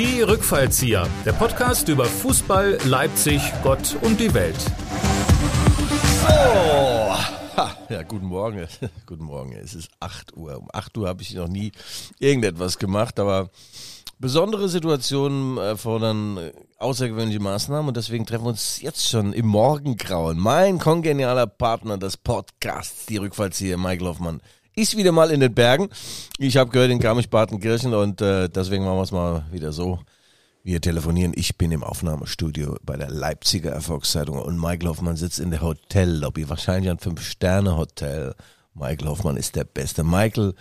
Die Rückfallzieher, der Podcast über Fußball, Leipzig, Gott und die Welt. Oh, ha, ja, guten Morgen. guten Morgen. Es ist 8 Uhr. Um 8 Uhr habe ich noch nie irgendetwas gemacht, aber besondere Situationen erfordern außergewöhnliche Maßnahmen und deswegen treffen wir uns jetzt schon im Morgengrauen. Mein kongenialer Partner des Podcasts, die Rückfallzieher, Michael Hoffmann, ist wieder mal in den Bergen. Ich habe gehört in Garmisch-Partenkirchen und äh, deswegen machen wir es mal wieder so. Wir telefonieren. Ich bin im Aufnahmestudio bei der Leipziger Erfolgszeitung und Michael Hoffmann sitzt in der Hotellobby, wahrscheinlich ein Fünf-Sterne-Hotel. Michael Hoffmann ist der Beste. Michael,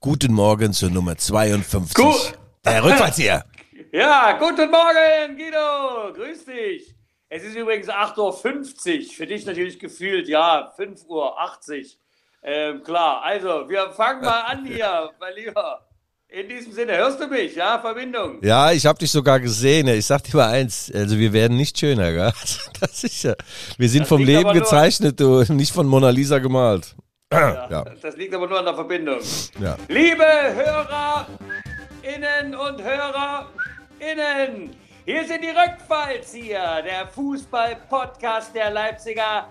guten Morgen zur Nummer 52. Gut. Der Rückfallzieher. Ja, guten Morgen, Guido. Grüß dich. Es ist übrigens 8.50 Uhr. Für dich natürlich gefühlt, ja, 5.80 Uhr. Ähm, klar, also wir fangen mal an hier, mein Lieber. In diesem Sinne, hörst du mich, ja, Verbindung? Ja, ich habe dich sogar gesehen. Ich sag dir mal eins, also wir werden nicht schöner, gell? Das ist ja, wir sind Das vom Leben gezeichnet, du, nicht von Mona Lisa gemalt. Ja, Ja. Das liegt aber nur an der Verbindung. Ja. Liebe Hörerinnen und Hörerinnen, hier sind die Rückfallzieher, der Fußball-Podcast der Leipziger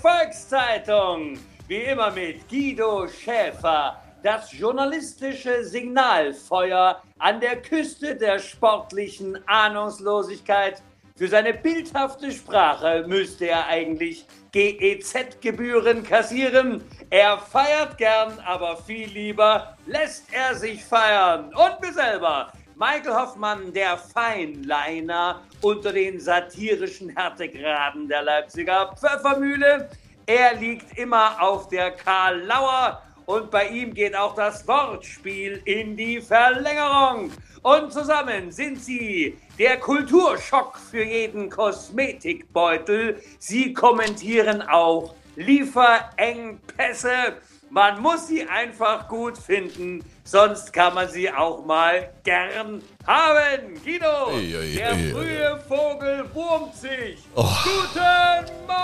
Volkszeitung. Wie immer mit Guido Schäfer, das journalistische Signalfeuer an der Küste der sportlichen Ahnungslosigkeit. Für seine bildhafte Sprache müsste er eigentlich GEZ-Gebühren kassieren. Er feiert gern, aber viel lieber lässt er sich feiern. Und mir selber, Michael Hoffmann, der Feinliner unter den satirischen Härtegraden der Leipziger Pfeffermühle. Er liegt immer auf der Karl Lauer und bei ihm geht auch das Wortspiel in die Verlängerung. Und zusammen sind sie der Kulturschock für jeden Kosmetikbeutel. Sie kommentieren auch Lieferengpässe. Man muss sie einfach gut finden, sonst kann man sie auch mal gern haben. Guido, Ui, ui, der ui. frühe Vogel wurmt sich. Oh. Guten Morgen!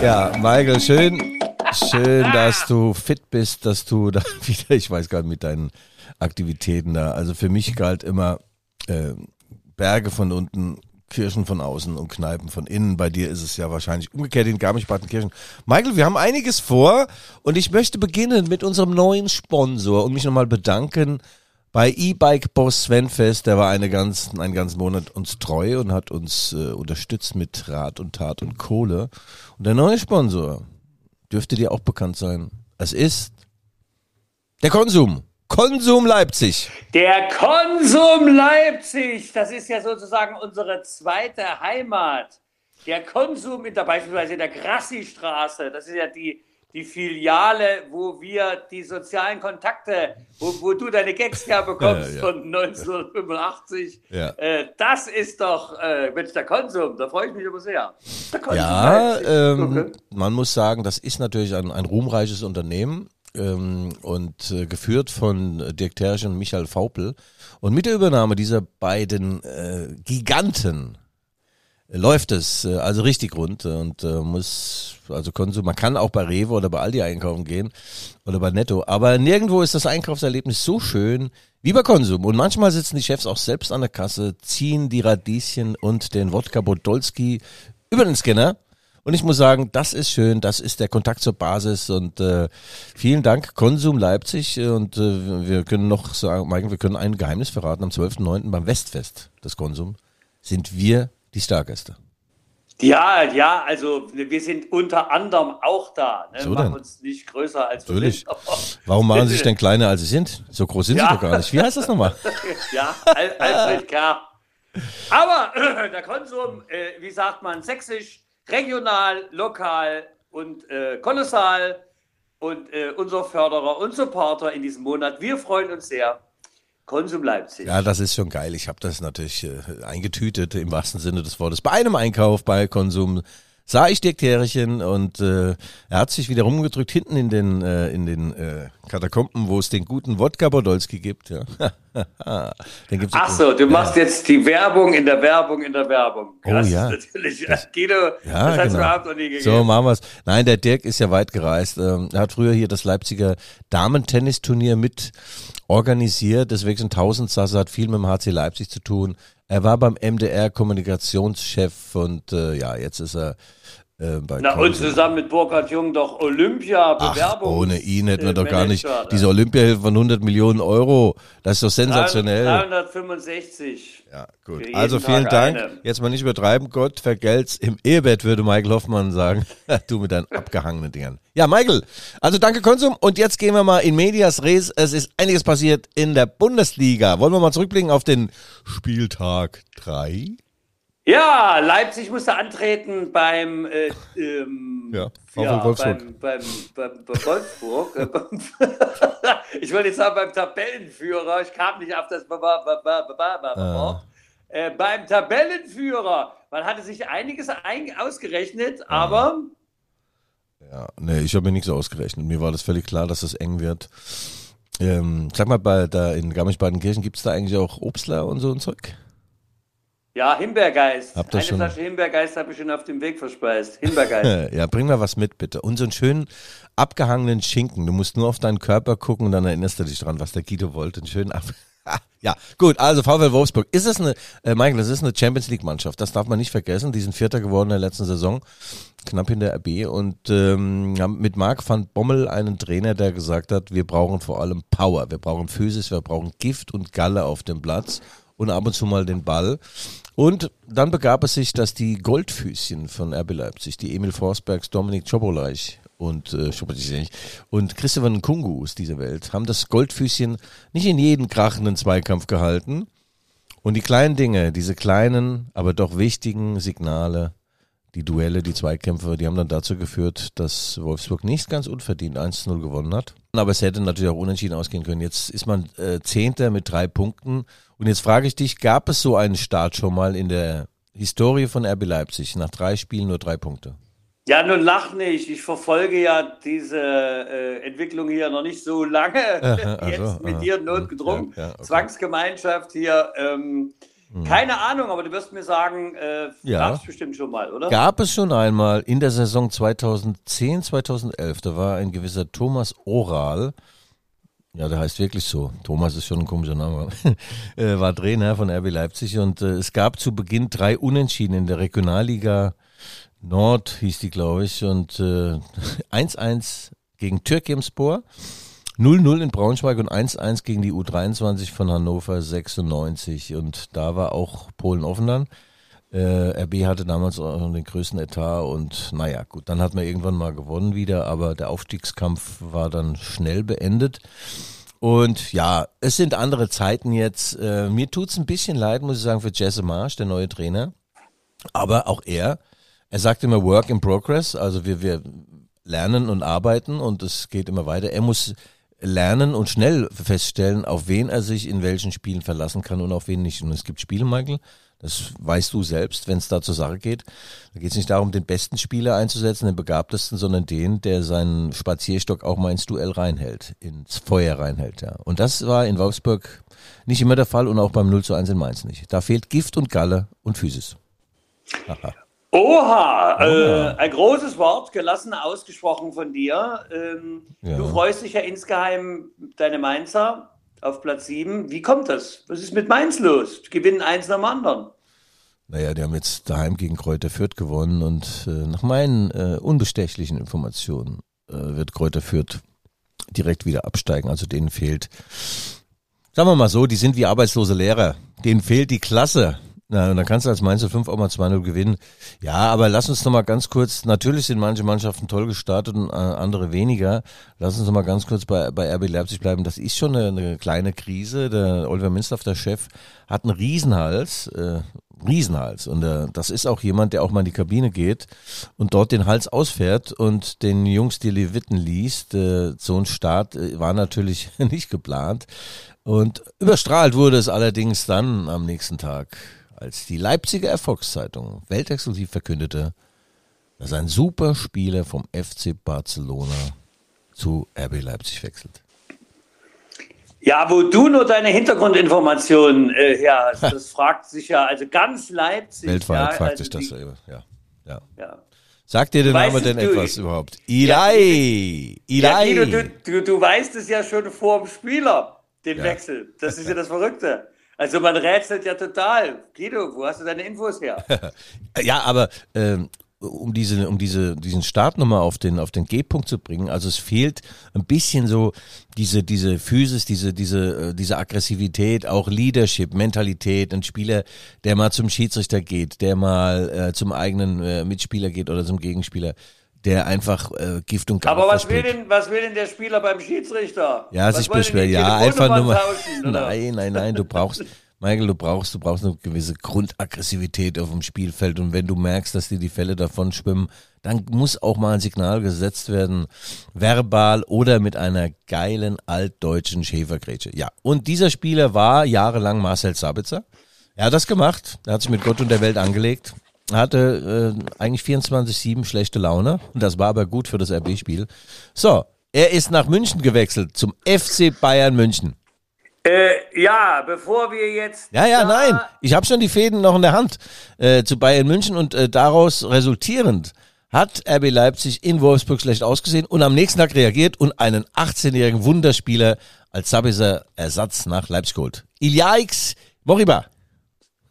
Ja, Michael, schön, schön, dass du fit bist, dass du da wieder, ich weiß gar nicht, mit deinen Aktivitäten da. Also für mich galt immer äh, Berge von unten, Kirchen von außen und Kneipen von innen. Bei dir ist es ja wahrscheinlich umgekehrt in Garmisch-Partenkirchen. Michael, wir haben einiges vor und ich möchte beginnen mit unserem neuen Sponsor und mich nochmal bedanken bei E-Bike Boss Sven Fest, der war eine ganz, einen ganzen Monat uns treu und hat uns äh, unterstützt mit Rat und Tat und Kohle. Und der neue Sponsor dürfte dir auch bekannt sein. Es ist der Konsum. Konsum Leipzig. Der Konsum Leipzig, das ist ja sozusagen unsere zweite Heimat. Der Konsum in der beispielsweise in der Grassi-Straße, das ist ja die, die Filiale, wo wir die sozialen Kontakte, wo, wo du deine Gags ja bekommst Ja, ja. von 1985. Ja. Äh, das ist doch, äh, Mensch, der Konsum, da freue ich mich aber sehr. Ja, ähm, Okay. man muss sagen, das ist natürlich ein, ein ruhmreiches Unternehmen ähm, und äh, geführt von Dirk Tersch und Michael Vaupel. Und mit der Übernahme dieser beiden äh, Giganten äh, läuft es äh, also richtig rund. Und äh, muss also Konsum, man kann auch bei Rewe oder bei Aldi einkaufen gehen oder bei Netto, aber nirgendwo ist das Einkaufserlebnis so schön wie bei Konsum. Und manchmal sitzen die Chefs auch selbst an der Kasse, ziehen die Radieschen und den Wodka Podolski über den Scanner und ich muss sagen, das ist schön, das ist der Kontakt zur Basis und äh, vielen Dank Konsum Leipzig äh, und äh, wir können noch sagen, Michael, wir können ein Geheimnis verraten, am 12.09. beim Westfest des Konsum sind wir die Stargäste. Ja, ja, also wir sind unter anderem auch da. Ne? So Machen uns nicht größer als wir Natürlich. sind. Warum machen sie sich denn kleiner, als sie sind? So groß sind Ja. sie doch gar nicht. Wie heißt das nochmal? Ja, Al Alfred Kerr. Aber äh, der Konsum, äh, wie sagt man, sächsisch, regional, lokal und äh, kolossal und äh, unser Förderer und Supporter in diesem Monat. Wir freuen uns sehr. Konsum Leipzig. Ja, das ist schon geil. Ich habe das natürlich äh, eingetütet im wahrsten Sinne des Wortes. Bei einem Einkauf bei Konsum sah ich Dirk Terrichen und äh, er hat sich wieder rumgedrückt hinten in den äh, in den äh, Katakomben, wo es den guten Wodka Podolski gibt. Ja. den gibt's Ach so, du machst ja. jetzt die Werbung in der Werbung in der Werbung. Das oh ja. natürlich. Das, Guido, ja, das hat es genau. überhaupt noch nie gegeben. So machen wir's. Nein, der Dirk ist ja weit gereist. Ähm, er hat früher hier das Leipziger Damentennisturnier mit organisiert. Deswegen 1000 Sasse hat viel mit dem HC Leipzig zu tun. Er war beim MDR Kommunikationschef und äh, ja, jetzt ist er äh, Na, und zusammen mit Burkhard Jung doch Olympia-Bewerbung. Ohne ihn hätten wir doch gar nicht ne? diese Olympiahilfe von 100 Millionen Euro. Das ist doch sensationell. 365. Ja, gut. Also vielen Tag Dank. Eine. Jetzt mal nicht übertreiben. Gott vergelt's im Ehebett, würde Michael Hoffmann sagen. du mit deinen abgehangenen Dingern. Ja, Michael. Also danke Konsum. Und jetzt gehen wir mal in Medias Res. Es ist einiges passiert in der Bundesliga. Wollen wir mal zurückblicken auf den Spieltag 3? Ja, Leipzig musste antreten beim, äh, ähm, ja, ja Wolfsburg. Beim, beim, beim, Wolfsburg. ich wollte jetzt sagen beim Tabellenführer. Ich kam nicht auf das. Ah. Äh, beim Tabellenführer. Man hatte sich einiges ausgerechnet, ah. aber. Ja, nee, ich habe mir nichts ausgerechnet. Mir war das völlig klar, dass es eng wird. Ähm, sag mal, bei, da in Garmisch-Partenkirchen gibt es da eigentlich auch Obstler und so ein Zeug? Ja, Himbeergeist. Habt Eine schon... Flasche Himbeergeist habe ich schon auf dem Weg verspeist. Himbeergeist. ja, bring mal was mit, bitte. Und so einen schönen abgehangenen Schinken. Du musst nur auf deinen Körper gucken und dann erinnerst du dich dran, was der Guido wollte. Einen schönen ab ja, gut, also VfL Wolfsburg. Ist es eine, äh, Michael, das ist eine Champions League Mannschaft. Das darf man nicht vergessen. Die sind Vierter geworden in der letzten Saison. Knapp hinter RB. Und ähm, haben mit Marc van Bommel einen Trainer, der gesagt hat, wir brauchen vor allem Power. Wir brauchen Physis, wir brauchen Gift und Galle auf dem Platz und ab und zu mal den Ball. Und dann begab es sich, dass die Goldfüßchen von RB Leipzig, die Emil Forsbergs, Dominik Czoboleich und äh, und Christopher Nkungu aus dieser Welt haben das Goldfüßchen nicht in jeden krachenden Zweikampf gehalten. Und die kleinen Dinge, diese kleinen, aber doch wichtigen Signale, die Duelle, die Zweikämpfe, die haben dann dazu geführt, dass Wolfsburg nicht ganz unverdient 1-0 gewonnen hat. Aber es hätte natürlich auch unentschieden ausgehen können. Jetzt ist man äh, Zehnter mit drei Punkten und jetzt frage ich dich, gab es so einen Start schon mal in der Historie von RB Leipzig? Nach drei Spielen nur drei Punkte. Ja, nun lach nicht. Ich verfolge ja diese äh, Entwicklung hier noch nicht so lange. Aha, Jetzt also, mit aha. dir notgedrungen. Ja, ja, okay. Zwangsgemeinschaft hier. Ähm, hm. Keine Ahnung, aber du wirst mir sagen, äh, ja. gab es bestimmt schon mal, oder? Gab es schon einmal in der Saison 2010, 2011. Da war ein gewisser Thomas Oral ja, der heißt wirklich so. Thomas ist schon ein komischer Name. war Trainer von RB Leipzig und äh, es gab zu Beginn drei Unentschieden in der Regionalliga Nord, hieß die, glaube ich, und 1-1 äh, gegen Türkimspor, 0-0 in Braunschweig und 1-1 gegen die U23 von Hannover 96 und da war auch Polen offen dann. Äh, RB hatte damals auch den größten Etat und naja, gut, dann hat man irgendwann mal gewonnen wieder, aber der Aufstiegskampf war dann schnell beendet. Und ja, es sind andere Zeiten jetzt. Äh, mir tut's ein bisschen leid, muss ich sagen, für Jesse Marsch, der neue Trainer. Aber auch er, er sagt immer Work in Progress, also wir, wir lernen und arbeiten und es geht immer weiter. Er muss lernen und schnell feststellen, auf wen er sich in welchen Spielen verlassen kann und auf wen nicht. Und es gibt Spiele, Michael, das weißt du selbst, wenn es da zur Sache geht. Da geht es nicht darum, den besten Spieler einzusetzen, den begabtesten, sondern den, der seinen Spazierstock auch mal ins Duell reinhält, ins Feuer reinhält. Ja. Und das war in Wolfsburg nicht immer der Fall und auch beim 0 zu 1 in Mainz nicht. Da fehlt Gift und Galle und Physis. Aha. Oha, Oha. Äh, ein großes Wort, gelassen ausgesprochen von dir. Ähm, ja. Du freust dich ja insgeheim, deine Mainzer auf Platz 7. Wie kommt das? Was ist mit Mainz los? Gewinnen eins nach dem anderen. Naja, die haben jetzt daheim gegen Kräuter Fürth gewonnen und äh, nach meinen äh, unbestechlichen Informationen äh, wird Kräuter Fürth direkt wieder absteigen. Also denen fehlt, sagen wir mal so, die sind wie arbeitslose Lehrer. Denen fehlt die Klasse. Na, und dann kannst du als Mainz 5 auch mal 2-0 gewinnen. Ja, aber lass uns noch mal ganz kurz, natürlich sind manche Mannschaften toll gestartet und äh, andere weniger. Lass uns noch mal ganz kurz bei, bei RB Leipzig bleiben. Das ist schon eine, eine kleine Krise. Der Oliver Minstaff, der Chef, hat einen Riesenhals, äh, Riesenhals. Und äh, das ist auch jemand, der auch mal in die Kabine geht und dort den Hals ausfährt und den Jungs die Leviten liest. Äh, so ein Start äh, war natürlich nicht geplant. Und überstrahlt wurde es allerdings dann am nächsten Tag als die Leipziger Erfolgszeitung weltexklusiv verkündete, dass ein Superspieler vom FC Barcelona zu RB Leipzig wechselt. Ja, wo du nur deine Hintergrundinformationen äh, her hast, das fragt sich ja, also ganz Leipzig. Weltweit ja, fragt also sich das die- ja. ja. ja. Sagt dir der Name denn du- etwas überhaupt? Eli! Ja! Guido, du, du, du weißt es ja schon vor dem Spieler, den. Wechsel. Das ist ja das Verrückte. Also man rätselt ja total. Guido, wo hast du deine Infos her? Ja, aber ähm, um diese, um diese, diesen Start nochmal auf den, auf den G-Punkt zu bringen, also es fehlt ein bisschen so diese, diese Physis, diese, diese, äh, diese Aggressivität, auch Leadership, Mentalität, ein Spieler, der mal zum Schiedsrichter geht, der mal äh, zum eigenen äh, Mitspieler geht oder zum Gegenspieler, der einfach äh, Gift und Gas Aber was will, denn, was will denn der Spieler beim Schiedsrichter? Ja, was sich beschweren. Ja, einfach nur mal. Tauschen? Nein, nein, nein, du brauchst, Michael, du brauchst, du brauchst eine gewisse Grundaggressivität auf dem Spielfeld. Und wenn du merkst, dass dir die Fälle davon schwimmen, dann muss auch mal ein Signal gesetzt werden, verbal oder mit einer geilen altdeutschen Schäfergrätsche. Ja, und dieser Spieler war jahrelang Marcel Sabitzer. Er hat das gemacht. Er hat sich mit Gott und der Welt angelegt. Hatte äh, eigentlich 24-7 schlechte Laune. Und das war aber gut für das RB-Spiel. So, er ist nach München gewechselt zum FC Bayern München. Äh, ja, bevor wir jetzt. Ja, ja, nein. Ich habe schon die Fäden noch in der Hand äh, zu Bayern München und äh, daraus resultierend hat RB Leipzig in Wolfsburg schlecht ausgesehen und am nächsten Tag reagiert und einen 18-jährigen Wunderspieler als Sabitzer Ersatz nach Leipzig geholt. Ilyaix Moriba.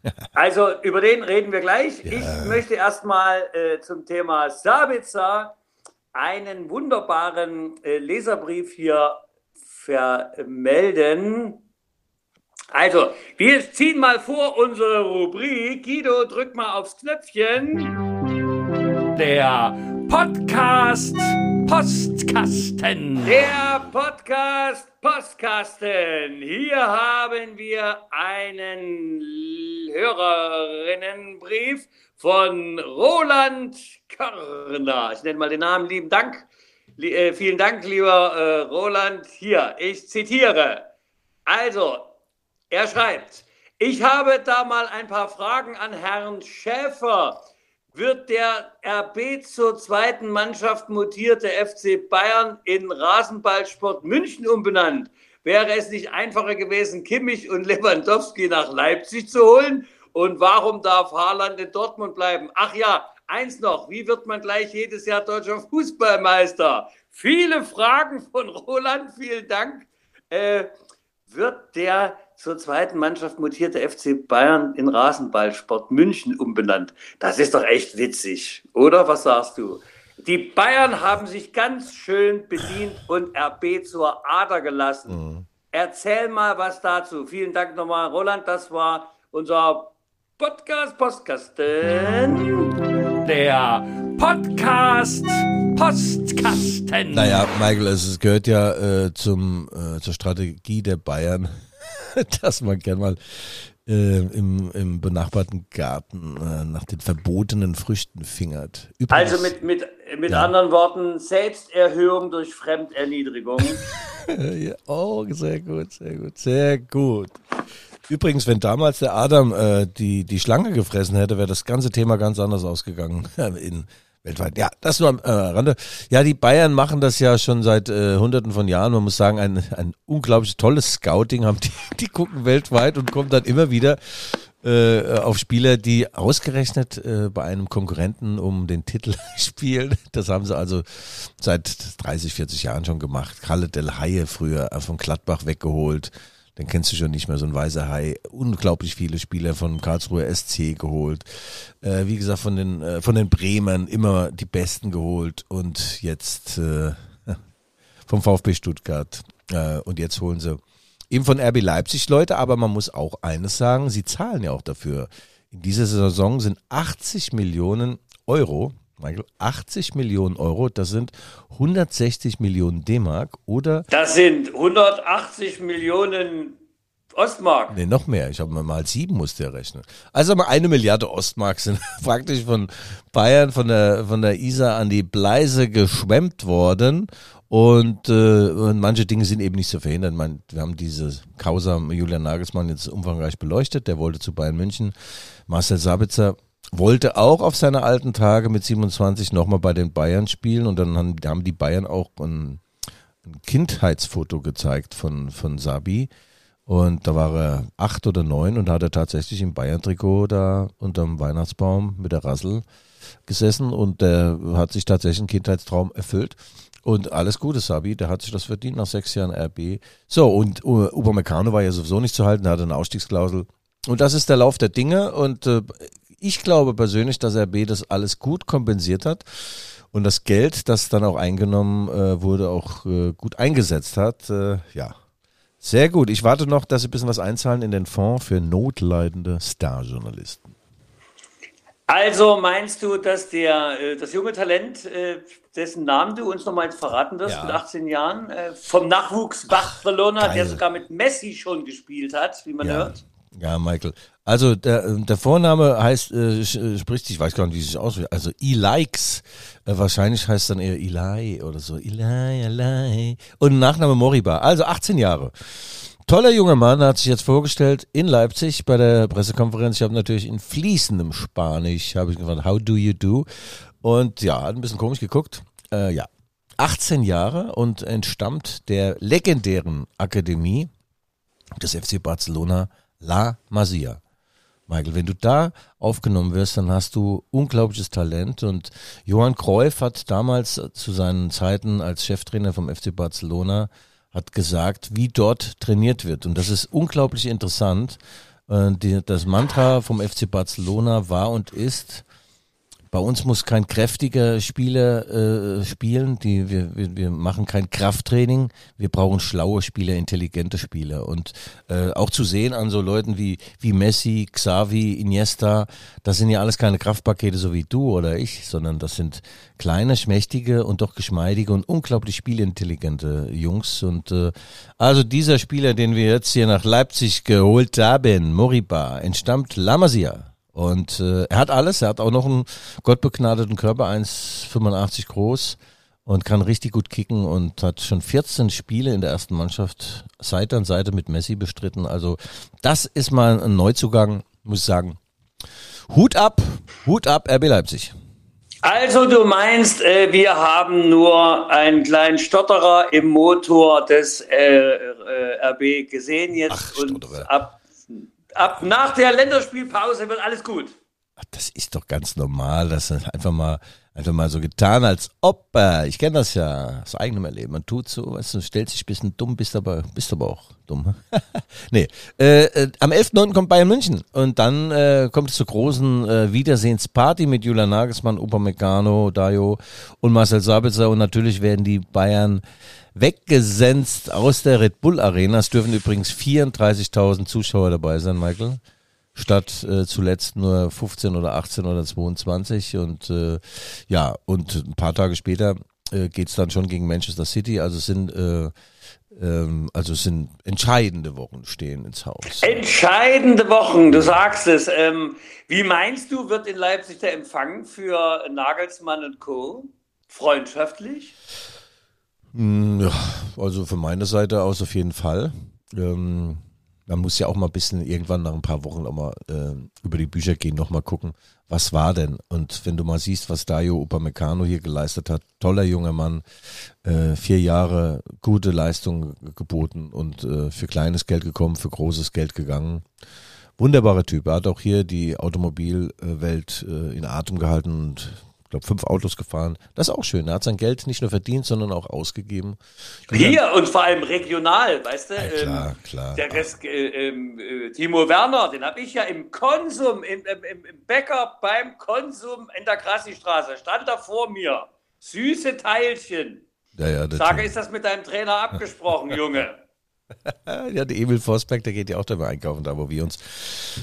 Also über den reden wir gleich. Ich möchte erstmal äh, zum Thema Sabitzer einen wunderbaren äh, Leserbrief hier vermelden. Also, wir ziehen mal vor unsere Rubrik. Guido, drück mal aufs Knöpfchen. Der Podcast Postkasten. Der Podcast Postkasten. Hier haben wir einen Hörerinnenbrief von Roland Körner. Ich nenne mal den Namen. Lieben Dank. Äh, vielen Dank, lieber äh, Roland. Hier, ich zitiere. Also, er schreibt, ich habe da mal ein paar Fragen an Herrn Schäfer. Wird der RB zur zweiten Mannschaft mutierte FC Bayern in Rasenballsport München umbenannt? Wäre es nicht einfacher gewesen, Kimmich und Lewandowski nach Leipzig zu holen? Und warum darf Haaland in Dortmund bleiben? Ach ja, eins noch, wie wird man gleich jedes Jahr deutscher Fußballmeister? Viele Fragen von Roland, vielen Dank. Äh, wird der zur zweiten Mannschaft mutierte FC Bayern in Rasenballsport München umbenannt. Das ist doch echt witzig, oder? Was sagst du? Die Bayern haben sich ganz schön bedient und RB zur Ader gelassen. Erzähl mal was dazu. Vielen Dank nochmal, Roland. Das war unser Podcast Postkasten. Der Podcast Postkasten. Naja, Michael, es es gehört ja äh, zum, äh, zur Strategie der Bayern, dass man gern mal äh, im, im benachbarten Garten äh, nach den verbotenen Früchten fingert. Übrigens, Also mit, mit, mit Ja. anderen Worten, Selbsterhöhung durch Fremderniedrigung. Ja, oh, sehr gut, sehr gut, sehr gut. Übrigens, wenn damals der Adam äh, die, die Schlange gefressen hätte, wäre das ganze Thema ganz anders ausgegangen in weltweit. Ja, das nur am äh, Rande. Ja, die Bayern machen das ja schon seit äh, hunderten von Jahren. Man muss sagen, ein, ein unglaublich tolles Scouting haben die, die gucken weltweit und kommen dann immer wieder äh, auf Spieler, die ausgerechnet äh, bei einem Konkurrenten um den Titel spielen. Das haben sie also seit 30, 40 Jahren schon gemacht. Kalle Del Haie früher äh, von Gladbach weggeholt. Den kennst du schon nicht mehr, so ein weißer Hai. Unglaublich viele Spieler von Karlsruhe SC geholt. Äh, wie gesagt, von den, äh, von den Bremern immer die Besten geholt. Und jetzt äh, vom VfB Stuttgart. Äh, und jetzt holen sie eben von RB Leipzig Leute, aber man muss auch eines sagen, sie zahlen ja auch dafür. In dieser Saison sind 80 Millionen Euro, Michael, 80 Millionen Euro, das sind 160 Millionen D-Mark oder, Das sind 180 Millionen Ostmark. nee, noch mehr, ich habe mal mal sieben musste er rechnen. Also mal eine Milliarde Ostmark sind praktisch von Bayern, von der, von der Isar an die Bleise geschwemmt worden Und, äh, und manche Dinge sind eben nicht zu verhindern. Man, wir haben diese Causa Julian Nagelsmann jetzt umfangreich beleuchtet. Der wollte zu Bayern München. Marcel Sabitzer wollte auch auf seine alten Tage mit 27 nochmal bei den Bayern spielen. Und dann haben, haben die Bayern auch einen, ein Kindheitsfoto gezeigt von, von Sabi. Und da war er acht oder neun und hat er tatsächlich im Bayern-Trikot da unterm Weihnachtsbaum mit der Rassel gesessen und der hat sich tatsächlich einen Kindheitstraum erfüllt. Und alles Gute, Sabi, der hat sich das verdient nach sechs Jahren RB. So, und uh, Upamecano war ja sowieso nicht zu halten, der hatte eine Ausstiegsklausel. Und das ist der Lauf der Dinge und äh, ich glaube persönlich, dass RB das alles gut kompensiert hat und das Geld, das dann auch eingenommen äh, wurde, auch äh, gut eingesetzt hat. Äh, ja, sehr gut. Ich warte noch, dass Sie ein bisschen was einzahlen in den Fonds für notleidende Starjournalisten. Also meinst du, dass der, äh, das junge Talent, äh, dessen Namen du uns nochmal verraten wirst, ja. mit 18 Jahren, äh, vom Nachwuchs Barcelona, Ach, der sogar mit Messi schon gespielt hat, wie man ja. hört? Ja, Michael. Also der, der Vorname heißt, äh, spricht sich, ich weiß gar nicht, wie es sich ausspricht, also Elikes. Äh, wahrscheinlich heißt dann eher Eli oder so. Eli, Eli. Und Nachname Moriba. Also 18 Jahre. Toller junger Mann, hat sich jetzt vorgestellt in Leipzig bei der Pressekonferenz. Ich habe natürlich in fließendem Spanisch, habe ich gefragt, how do you do? Und ja, hat ein bisschen komisch geguckt. Äh, ja, 18 Jahre und entstammt der legendären Akademie des FC Barcelona La Masia. Michael, wenn du da aufgenommen wirst, dann hast du unglaubliches Talent und Johann Cruyff hat damals zu seinen Zeiten als Cheftrainer vom FC Barcelona hat gesagt, wie dort trainiert wird. Und das ist unglaublich interessant. Äh, das Mantra vom FC Barcelona war und ist, bei uns muss kein kräftiger Spieler äh, spielen. Die, wir, wir, wir machen kein Krafttraining. Wir brauchen schlaue Spieler, intelligente Spieler. Und äh, auch zu sehen an so Leuten wie, wie Messi, Xavi, Iniesta, das sind ja alles keine Kraftpakete so wie du oder ich, sondern das sind kleine, schmächtige und doch geschmeidige und unglaublich spielintelligente Jungs. Und äh, also dieser Spieler, den wir jetzt hier nach Leipzig geholt haben, Moriba, entstammt La Masia. Und äh, er hat alles. Er hat auch noch einen gottbegnadeten Körper, 1,85 groß und kann richtig gut kicken und hat schon 14 Spiele in der ersten Mannschaft Seite an Seite mit Messi bestritten. Also das ist mal ein Neuzugang, muss ich sagen. Hut ab, Hut ab, RB Leipzig. Also du meinst, äh, wir haben nur einen kleinen Stotterer im Motor des äh, äh, RB gesehen jetzt Ach, und ab ab nach der Länderspielpause wird alles gut. Das ist doch ganz normal, das ist einfach mal einfach mal so getan, als ob, ich kenne das ja aus eigenem Erleben. Man tut so, weißt du, stellt sich ein bisschen dumm, bist aber, bist aber auch dumm. nee, äh, äh, am 11.9. kommt Bayern München und dann äh, kommt es zur großen äh, Wiedersehensparty mit Julian Nagelsmann, Opa Meccano, Dayo und Marcel Sabitzer und natürlich werden die Bayern weggesenzt aus der Red Bull Arena. Es dürfen übrigens 34.000 Zuschauer dabei sein, Michael. Statt äh, zuletzt nur 15 oder 18 oder 22. Und äh, ja, und ein paar Tage später äh, geht es dann schon gegen Manchester City. Also es sind äh, ähm, also es sind entscheidende Wochen stehen ins Haus. Entscheidende Wochen, du sagst es. Ähm, wie meinst du, wird in Leipzig der Empfang für Nagelsmann und Co. freundschaftlich? Hm, also von meiner Seite aus auf jeden Fall. Ähm, man muss ja auch mal ein bisschen irgendwann nach ein paar Wochen auch mal äh, über die Bücher gehen, nochmal gucken, was war denn? Und wenn du mal siehst, was Dayo Upamecano hier geleistet hat, toller junger Mann, äh, vier Jahre gute Leistung geboten und äh, für kleines Geld gekommen, für großes Geld gegangen. Wunderbarer Typ. Er hat auch hier die Automobilwelt äh, in Atem gehalten und ich glaube, fünf Autos gefahren. Das ist auch schön. Er hat sein Geld nicht nur verdient, sondern auch ausgegeben. Hier und vor allem regional, weißt du? Ja, klar, ähm, klar. Der Rest, äh, ähm, äh, Timo Werner, den habe ich ja im Konsum, im, im, im Bäcker beim Konsum in der Krassi-Straße, stand da vor mir. Süße Teilchen. Ja, ja, Sage, ist das mit deinem Trainer abgesprochen, Junge? ja, der Emil Forsberg, der geht ja auch dabei einkaufen, da wo wir uns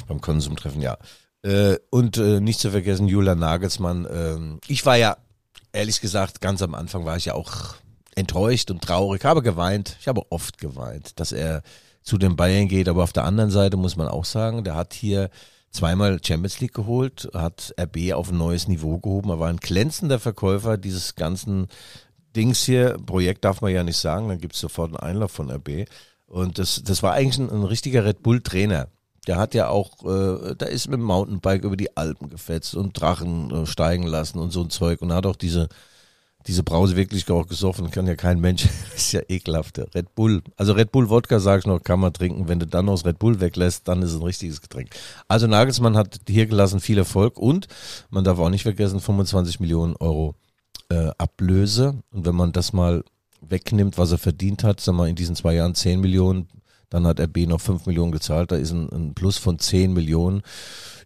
beim Konsum treffen, ja. Äh, und äh, nicht zu vergessen, Julian Nagelsmann. Ähm, ich war ja, ehrlich gesagt, ganz am Anfang war ich ja auch enttäuscht und traurig, habe geweint. Ich habe oft geweint, dass er zu den Bayern geht. Aber auf der anderen Seite muss man auch sagen, der hat hier zweimal Champions League geholt, hat RB auf ein neues Niveau gehoben. Er war ein glänzender Verkäufer dieses ganzen Dings hier. Projekt darf man ja nicht sagen, dann gibt es sofort einen Einlauf von RB. Und das, das war eigentlich ein, ein richtiger Red Bull-Trainer. Der hat ja auch, äh, da ist mit dem Mountainbike über die Alpen gefetzt und Drachen äh, steigen lassen und so ein Zeug und hat auch diese diese Brause wirklich auch gesoffen, kann ja kein Mensch, ist ja ekelhaft. Red Bull, also Red Bull Wodka, sag ich noch, kann man trinken. Wenn du dann aus Red Bull weglässt, dann ist es ein richtiges Getränk. Also Nagelsmann hat hier gelassen viel Erfolg und man darf auch nicht vergessen, 25 Millionen Euro äh, Ablöse. Und wenn man das mal wegnimmt, was er verdient hat, sagen wir in diesen zwei Jahren 10 Millionen, dann hat RB noch 5 Millionen gezahlt, da ist ein, ein Plus von 10 Millionen.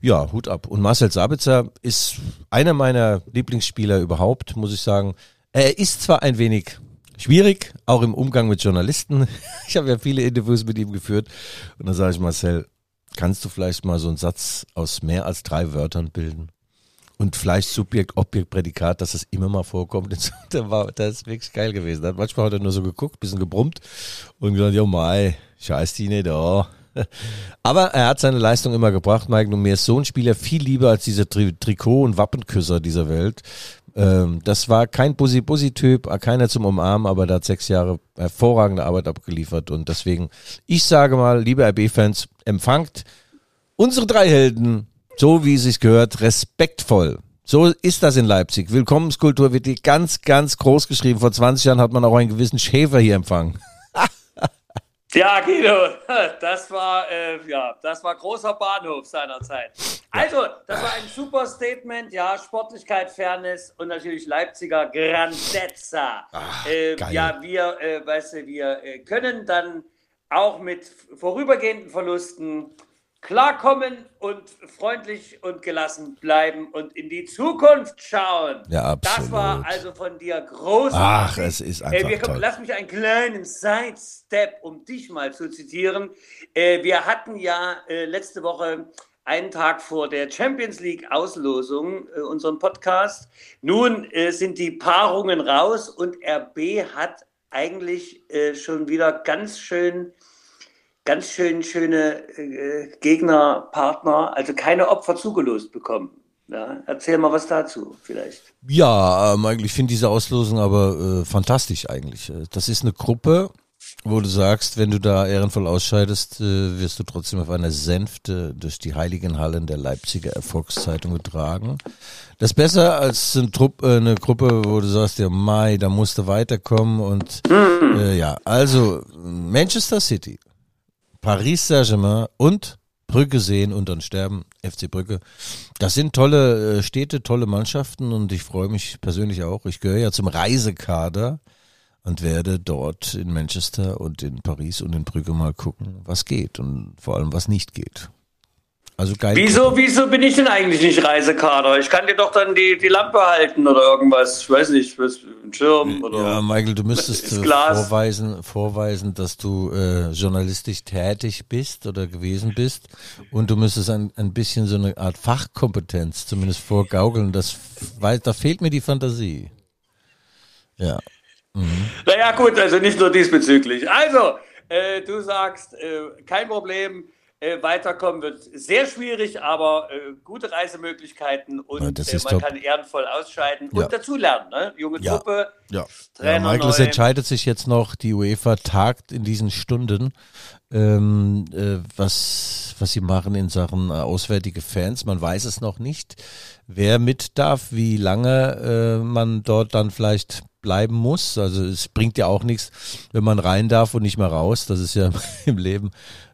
Ja, Hut ab. Und Marcel Sabitzer ist einer meiner Lieblingsspieler überhaupt, muss ich sagen. Er ist zwar ein wenig schwierig, auch im Umgang mit Journalisten. Ich habe ja viele Interviews mit ihm geführt. Und dann sage ich Marcel, kannst du vielleicht mal so einen Satz aus mehr als drei Wörtern bilden? Und vielleicht Subjekt, Objekt, Prädikat, dass das immer mal vorkommt. Das, war, das ist wirklich geil gewesen. Hat manchmal hat er nur so geguckt, bisschen gebrummt und gesagt, ja mei, scheiß die nicht, oh. Aber er hat seine Leistung immer gebracht, Mike. Und mir ist so ein Spieler viel lieber als dieser Tri Trikot- und Wappenküsser dieser Welt. Ähm, das war kein Bussi-Bussi-Typ, keiner zum Umarmen, aber der hat sechs Jahre hervorragende Arbeit abgeliefert. Und deswegen, ich sage mal, liebe RB-Fans, empfangt unsere drei Helden, so wie es sich gehört, respektvoll. So ist das in Leipzig. Willkommenskultur wird hier ganz, ganz groß geschrieben. Vor 20 Jahren hat man auch einen gewissen Schäfer hier empfangen. Ja, Guido, das war, äh, ja, das war großer Bahnhof seinerzeit. Also, das war ein super Statement, ja, Sportlichkeit, Fairness und natürlich Leipziger Grandezza. Ach, äh, ja, wir, äh, weißt du, wir äh, können dann auch mit vorübergehenden Verlusten klarkommen und freundlich und gelassen bleiben und in die Zukunft schauen. Ja, absolut. Das war also von dir großartig. Ach, es ist einfach äh, wir, toll. Lass mich einen kleinen Sidestep, um dich mal zu zitieren. Äh, wir hatten ja äh, letzte Woche einen Tag vor der Champions League Auslosung äh, unseren Podcast. Nun äh, sind die Paarungen raus und RB hat eigentlich äh, schon wieder ganz schön ganz schön schöne äh, Gegner, Partner, also keine Opfer zugelost bekommen. Ja, erzähl mal was dazu, vielleicht. Ja, ähm, eigentlich finde diese Auslosung aber äh, fantastisch eigentlich. Das ist eine Gruppe, wo du sagst, wenn du da ehrenvoll ausscheidest, äh, wirst du trotzdem auf einer Sänfte durch die heiligen Hallen der Leipziger Erfolgszeitung getragen. Das ist besser als eine, Truppe, äh, eine Gruppe, wo du sagst, ja, Mai, da musst du weiterkommen und mhm. äh, ja, also Manchester City Paris Saint-Germain und Brücke sehen und dann sterben, FC Brücke. Das sind tolle äh, Städte, tolle Mannschaften und ich freue mich persönlich auch. Ich gehöre ja zum Reisekader und werde dort in Manchester und in Paris und in Brücke mal gucken, was geht und vor allem was nicht geht. Also geil. Wieso, wieso bin ich denn eigentlich nicht Reisekader? Ich kann dir doch dann die, die Lampe halten oder irgendwas. Ich weiß nicht, was, ein Schirm oder. Ja, Michael, du müsstest äh, vorweisen, vorweisen, dass du äh, journalistisch tätig bist oder gewesen bist. Und du müsstest ein, ein bisschen so eine Art Fachkompetenz zumindest vorgaukeln. Das, weil, da fehlt mir die Fantasie. Ja. Mhm. Naja, gut, also nicht nur diesbezüglich. Also, äh, du sagst, äh, kein Problem äh, weiterkommen wird sehr schwierig, aber äh, gute Reisemöglichkeiten und ja, äh, man kann ehrenvoll ausscheiden ja. und dazulernen. Ne? Junge ja. Truppe, ja. Trainer ja, Michael, es entscheidet sich jetzt noch, die UEFA tagt in diesen Stunden, ähm, äh, was, was sie machen in Sachen äh, auswärtige Fans. Man weiß es noch nicht, wer mit darf, wie lange äh, man dort dann vielleicht bleiben muss. Also es bringt ja auch nichts, wenn man rein darf und nicht mehr raus. Das ist ja im Leben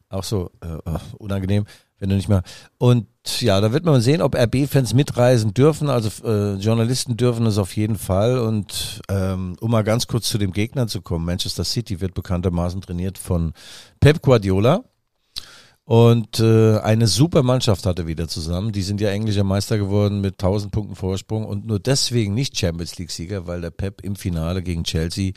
auch so äh, unangenehm, wenn du nicht mehr. Und ja, da wird man sehen, ob RB-Fans mitreisen dürfen. Also äh, Journalisten dürfen es auf jeden Fall. Und ähm, um mal ganz kurz zu dem Gegner zu kommen, Manchester City wird bekanntermaßen trainiert von Pep Guardiola. Und äh, eine super Mannschaft hatte wieder zusammen. Die sind ja englischer Meister geworden mit 1000 Punkten Vorsprung und nur deswegen nicht Champions League Sieger, weil der Pep im Finale gegen Chelsea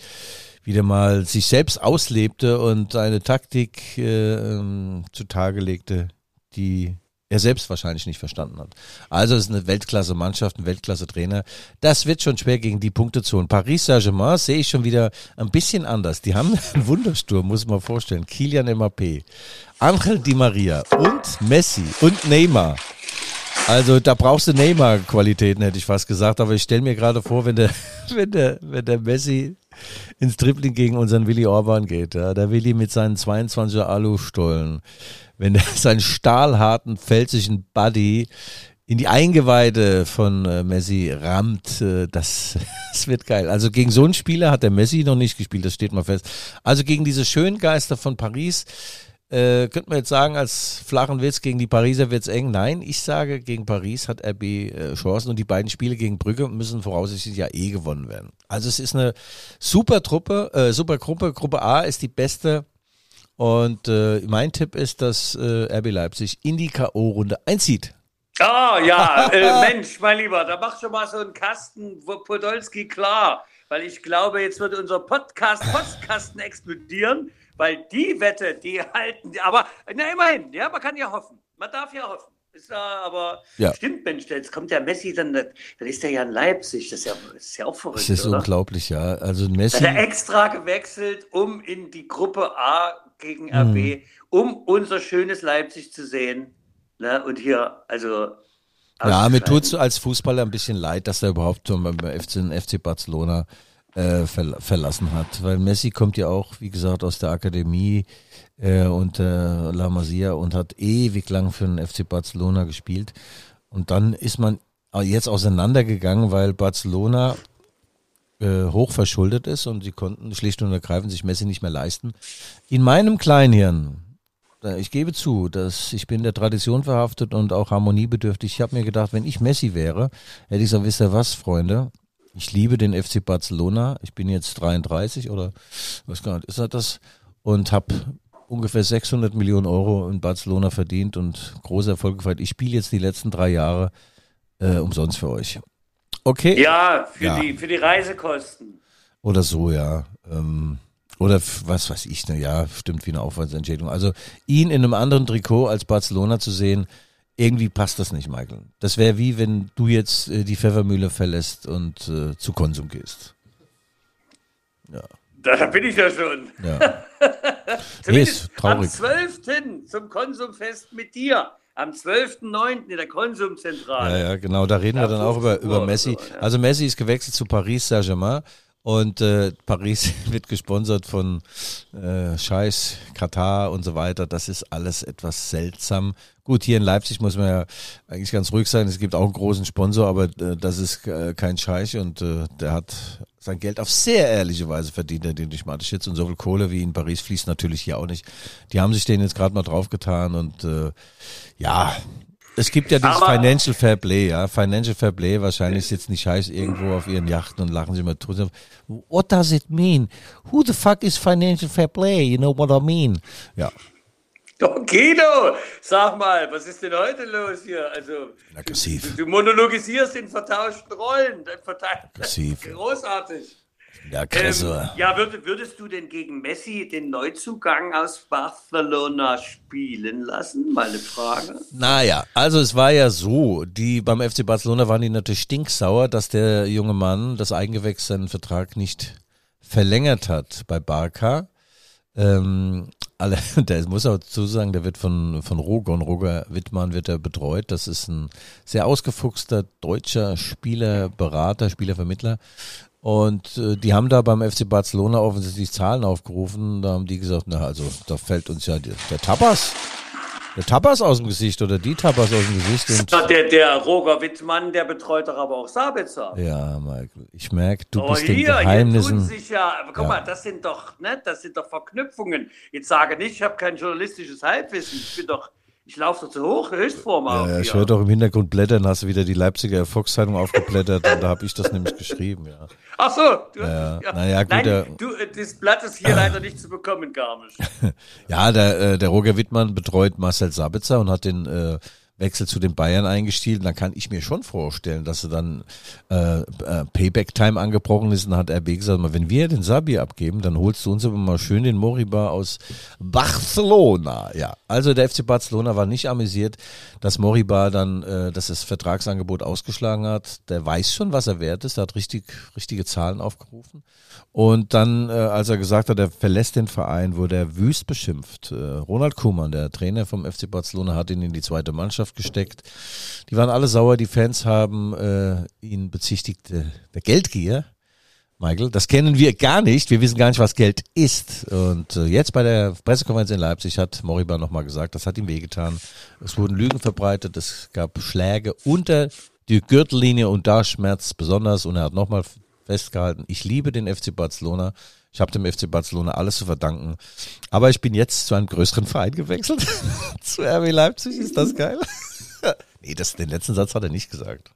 wieder mal sich selbst auslebte und eine Taktik äh, ähm, zutage legte, die er selbst wahrscheinlich nicht verstanden hat. Also es ist eine Weltklasse-Mannschaft, ein Weltklasse-Trainer. Das wird schon schwer gegen die Punkte zu. Und Paris Saint-Germain sehe ich schon wieder ein bisschen anders. Die haben einen Wundersturm, muss man vorstellen. Kilian Mbappé, Angel Di Maria und Messi und Neymar. Also da brauchst du Neymar-Qualitäten, hätte ich fast gesagt. Aber ich stelle mir gerade vor, wenn der, wenn der, wenn der Messi ins Dribbling gegen unseren Willi Orban geht. Ja. Der Willi mit seinen 22er Alustollen, wenn er seinen stahlharten, felsigen Buddy in die Eingeweide von äh, Messi rammt, äh, das, das wird geil. Also gegen so einen Spieler hat der Messi noch nicht gespielt, das steht mal fest. Also gegen diese Schöngeister von Paris, äh, könnte man jetzt sagen, als flachen Witz, gegen die Pariser wird's eng. Nein, ich sage, gegen Paris hat RB äh, Chancen und die beiden Spiele gegen Brügge müssen voraussichtlich ja eh gewonnen werden. Also es ist eine super Truppe, äh, super Gruppe. Gruppe A ist die beste. Und äh, mein Tipp ist, dass äh, RB Leipzig in die K.O.-Runde einzieht. Ah, oh, ja, äh, Mensch, mein Lieber, da mach schon mal so einen Kasten Podolski klar, weil ich glaube, jetzt wird unser Podcast Postkasten explodieren, weil die Wette, die halten, aber na immerhin, ja, man kann ja hoffen, man darf ja hoffen. Ist ja, aber ja. stimmt, Mensch, jetzt kommt der Messi, dann, dann ist er ja in Leipzig. Das ist ja, das ist ja auch verrückt. Das ist oder? unglaublich, ja. Also Messi. Hat er extra gewechselt, um in die Gruppe A gegen RB, mhm. um unser schönes Leipzig zu sehen. Ne? Und hier, also. Ja, mir tut es als Fußballer ein bisschen leid, dass er überhaupt beim FC, FC Barcelona äh, ver verlassen hat. Weil Messi kommt ja auch, wie gesagt, aus der Akademie äh, unter La Masia und hat ewig lang für den FC Barcelona gespielt. Und dann ist man jetzt auseinandergegangen, weil Barcelona äh, hoch verschuldet ist und sie konnten schlicht und ergreifend sich Messi nicht mehr leisten. In meinem Kleinhirn, ich gebe zu, dass ich bin der Tradition verhaftet und auch harmoniebedürftig. Ich habe mir gedacht, wenn ich Messi wäre, hätte ich gesagt, wisst ihr was, Freunde? Ich liebe den FC Barcelona. Ich bin jetzt 33 oder was gar nicht, ist das? Und habe ungefähr 600 Millionen Euro in Barcelona verdient und große Erfolge gefeiert. Ich spiele jetzt die letzten drei Jahre äh, umsonst für euch. Okay? Ja, für, ja. Die, für die Reisekosten. Oder so, ja. Ähm, oder was weiß ich, ne, ja, stimmt wie eine Aufwandsentschädigung. Also ihn in einem anderen Trikot als Barcelona zu sehen, irgendwie passt das nicht, Michael. Das wäre wie wenn du jetzt äh, die Pfeffermühle verlässt und äh, zu Konsum gehst. Ja. Da bin ich ja schon. Ja. nee, ist traurig. Am 12. zum Konsumfest mit dir. Am 12.09. in der Konsumzentrale. Ja, ja, genau. Da reden ja, wir dann auch über, über Messi. So, ja. Also Messi ist gewechselt zu Paris Saint-Germain. Und äh, Paris wird gesponsert von äh, Scheiß, Katar und so weiter. Das ist alles etwas seltsam. Gut, hier in Leipzig muss man ja eigentlich ganz ruhig sein. Es gibt auch einen großen Sponsor, aber äh, das ist äh, kein Scheich und äh, der hat sein Geld auf sehr ehrliche Weise verdient, der den durch Mateschitz. Und so viel Kohle wie in Paris fließt natürlich hier auch nicht. Die haben sich den jetzt gerade mal draufgetan und äh, ja, es gibt ja dieses Aber Financial Fair Play, ja. Financial Fair Play, wahrscheinlich sitzen die Scheiß irgendwo auf ihren Yachten und lachen sich mal tot. What does it mean? Who the fuck is Financial Fair Play? You know what I mean? Ja. Doch, Guido, sag mal, was ist denn heute los hier? Also, Aggressiv. Du, du monologisierst in vertauschten Rollen. Aggressiv. Großartig. Ja, ähm, ja würd, würdest du denn gegen Messi den Neuzugang aus Barcelona spielen lassen? Meine Frage. Naja, also es war ja so, die beim FC Barcelona waren die natürlich stinksauer, dass der junge Mann das Eingewächs seinen Vertrag nicht verlängert hat bei Barca. Ähm, alle, der muss auch dazu sagen, der wird von, von Rogon, Roger Wittmann wird er betreut. Das ist ein sehr ausgefuchster deutscher Spieler, Berater, Spielervermittler. Und äh, die haben da beim FC Barcelona offensichtlich Zahlen aufgerufen. Da haben die gesagt, na also, da fällt uns ja der, der Tapas, der Tapas aus dem Gesicht oder die Tapas aus dem Gesicht. Und der, der Roger Wittmann, der betreut doch aber auch Sabitzer. Ja, Michael, ich merke, du oh, bist hier, den Geheimnissen. Hier tun sich ja, aber guck ja. mal, das sind doch, ne, das sind doch Verknüpfungen. Jetzt sage nicht, ich habe kein journalistisches Halbwissen. Ich bin doch ich laufe so zu hoch, Höchstform auf. Ja, ich höre doch im Hintergrund blättern, hast du wieder die Leipziger Volkszeitung aufgeblättert und da habe ich das nämlich geschrieben, ja. Ach so. Du, ja, ja. Naja, gut. Nein, der, du, äh, das Blatt ist hier leider nicht zu bekommen, Garmisch. ja, der, äh, der Roger Wittmann betreut Marcel Sabitzer und hat den äh, Wechsel zu den Bayern eingestiegen, dann kann ich mir schon vorstellen, dass er dann äh, äh, Payback-Time angebrochen ist und dann hat RB gesagt, wenn wir den Sabi abgeben, dann holst du uns aber mal schön den Moriba aus Barcelona. Ja, also der FC Barcelona war nicht amüsiert, dass Moriba dann äh, dass das Vertragsangebot ausgeschlagen hat. Der weiß schon, was er wert ist, der hat richtig, richtige Zahlen aufgerufen. Und dann, äh, als er gesagt hat, er verlässt den Verein, wurde er wüst beschimpft. Äh, Ronald Koeman, der Trainer vom FC Barcelona, hat ihn in die zweite Mannschaft gesteckt. Die waren alle sauer, die Fans haben äh, ihn bezichtigt äh, der Geldgier. Michael. Das kennen wir gar nicht. Wir wissen gar nicht, was Geld ist. Und äh, jetzt bei der Pressekonferenz in Leipzig hat Moriba nochmal gesagt, das hat ihm wehgetan. Es wurden Lügen verbreitet, es gab Schläge unter die Gürtellinie und da Schmerz besonders. Und er hat nochmal festgehalten, ich liebe den FC Barcelona. Ich habe dem FC Barcelona alles zu verdanken. Aber ich bin jetzt zu einem größeren Verein gewechselt. zu RB Leipzig. Ist das geil? nee, das, den letzten Satz hat er nicht gesagt.